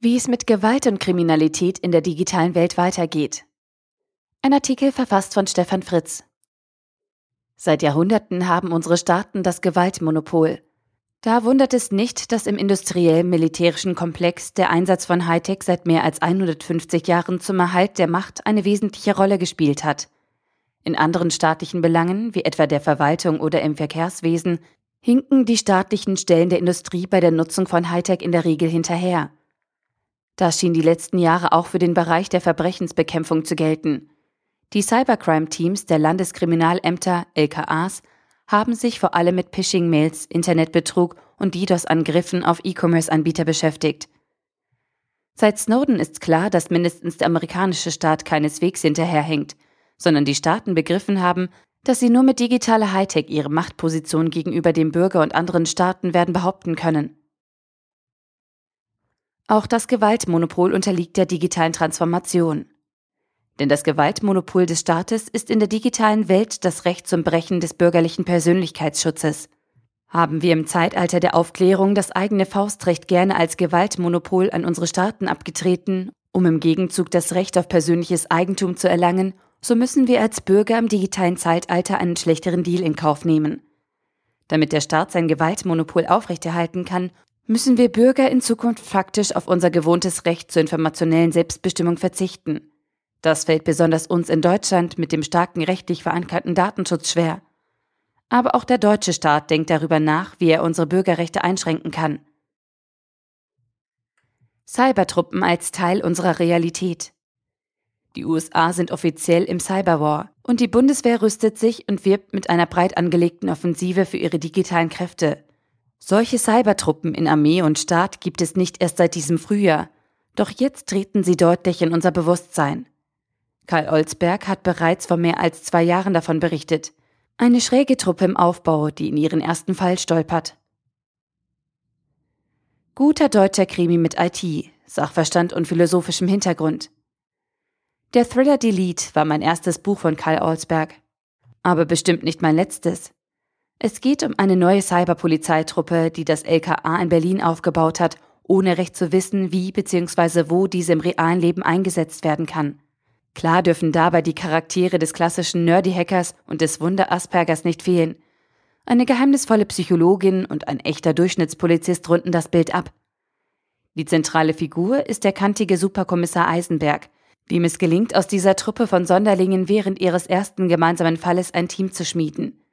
Wie es mit Gewalt und Kriminalität in der digitalen Welt weitergeht. Ein Artikel verfasst von Stefan Fritz. Seit Jahrhunderten haben unsere Staaten das Gewaltmonopol. Da wundert es nicht, dass im industriell-militärischen Komplex der Einsatz von Hightech seit mehr als 150 Jahren zum Erhalt der Macht eine wesentliche Rolle gespielt hat. In anderen staatlichen Belangen, wie etwa der Verwaltung oder im Verkehrswesen, hinken die staatlichen Stellen der Industrie bei der Nutzung von Hightech in der Regel hinterher. Das schien die letzten Jahre auch für den Bereich der Verbrechensbekämpfung zu gelten. Die Cybercrime-Teams der Landeskriminalämter LKAs haben sich vor allem mit Phishing-Mails, Internetbetrug und DDoS-Angriffen auf E-Commerce-Anbieter beschäftigt. Seit Snowden ist klar, dass mindestens der amerikanische Staat keineswegs hinterherhängt, sondern die Staaten begriffen haben, dass sie nur mit digitaler Hightech ihre Machtposition gegenüber dem Bürger und anderen Staaten werden behaupten können. Auch das Gewaltmonopol unterliegt der digitalen Transformation. Denn das Gewaltmonopol des Staates ist in der digitalen Welt das Recht zum Brechen des bürgerlichen Persönlichkeitsschutzes. Haben wir im Zeitalter der Aufklärung das eigene Faustrecht gerne als Gewaltmonopol an unsere Staaten abgetreten, um im Gegenzug das Recht auf persönliches Eigentum zu erlangen, so müssen wir als Bürger im digitalen Zeitalter einen schlechteren Deal in Kauf nehmen. Damit der Staat sein Gewaltmonopol aufrechterhalten kann, müssen wir Bürger in Zukunft faktisch auf unser gewohntes Recht zur informationellen Selbstbestimmung verzichten. Das fällt besonders uns in Deutschland mit dem starken rechtlich verankerten Datenschutz schwer. Aber auch der deutsche Staat denkt darüber nach, wie er unsere Bürgerrechte einschränken kann. Cybertruppen als Teil unserer Realität. Die USA sind offiziell im Cyberwar und die Bundeswehr rüstet sich und wirbt mit einer breit angelegten Offensive für ihre digitalen Kräfte. Solche Cybertruppen in Armee und Staat gibt es nicht erst seit diesem Frühjahr, doch jetzt treten sie deutlich in unser Bewusstsein. Karl Olsberg hat bereits vor mehr als zwei Jahren davon berichtet. Eine schräge Truppe im Aufbau, die in ihren ersten Fall stolpert. Guter deutscher Krimi mit IT, Sachverstand und philosophischem Hintergrund. Der Thriller Delete war mein erstes Buch von Karl Olsberg. Aber bestimmt nicht mein letztes. Es geht um eine neue Cyberpolizeitruppe, die das LKA in Berlin aufgebaut hat, ohne recht zu wissen, wie bzw. wo diese im realen Leben eingesetzt werden kann. Klar dürfen dabei die Charaktere des klassischen Nerdy-Hackers und des Wunder-Aspergers nicht fehlen. Eine geheimnisvolle Psychologin und ein echter Durchschnittspolizist runden das Bild ab. Die zentrale Figur ist der kantige Superkommissar Eisenberg, dem es gelingt, aus dieser Truppe von Sonderlingen während ihres ersten gemeinsamen Falles ein Team zu schmieden.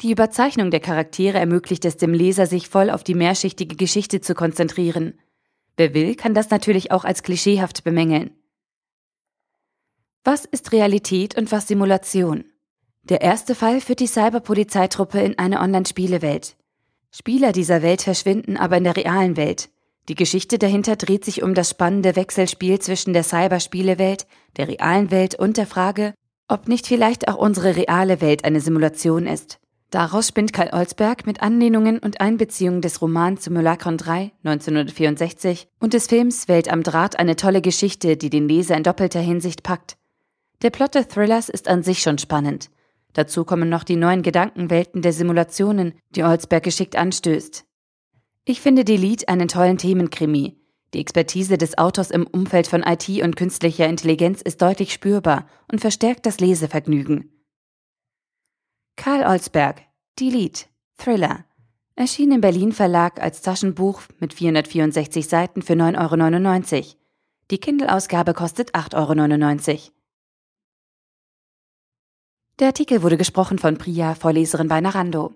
Die Überzeichnung der Charaktere ermöglicht es dem Leser, sich voll auf die mehrschichtige Geschichte zu konzentrieren. Wer will, kann das natürlich auch als klischeehaft bemängeln. Was ist Realität und was Simulation? Der erste Fall führt die Cyberpolizeitruppe in eine Online-Spielewelt. Spieler dieser Welt verschwinden aber in der realen Welt. Die Geschichte dahinter dreht sich um das spannende Wechselspiel zwischen der Cyberspielewelt, der realen Welt und der Frage, ob nicht vielleicht auch unsere reale Welt eine Simulation ist. Daraus spinnt Karl Olsberg mit Anlehnungen und Einbeziehungen des Romans Simulacron 3 1964 und des Films Welt am Draht eine tolle Geschichte, die den Leser in doppelter Hinsicht packt. Der Plot des Thrillers ist an sich schon spannend. Dazu kommen noch die neuen Gedankenwelten der Simulationen, die Olsberg geschickt anstößt. Ich finde Delete einen tollen Themenkrimi. Die Expertise des Autors im Umfeld von IT und künstlicher Intelligenz ist deutlich spürbar und verstärkt das Lesevergnügen. Karl Olsberg, Delete, Thriller. Erschien im Berlin Verlag als Taschenbuch mit 464 Seiten für 9,99 Euro. Die Kindle-Ausgabe kostet 8,99 Euro. Der Artikel wurde gesprochen von Priya, Vorleserin bei Narando.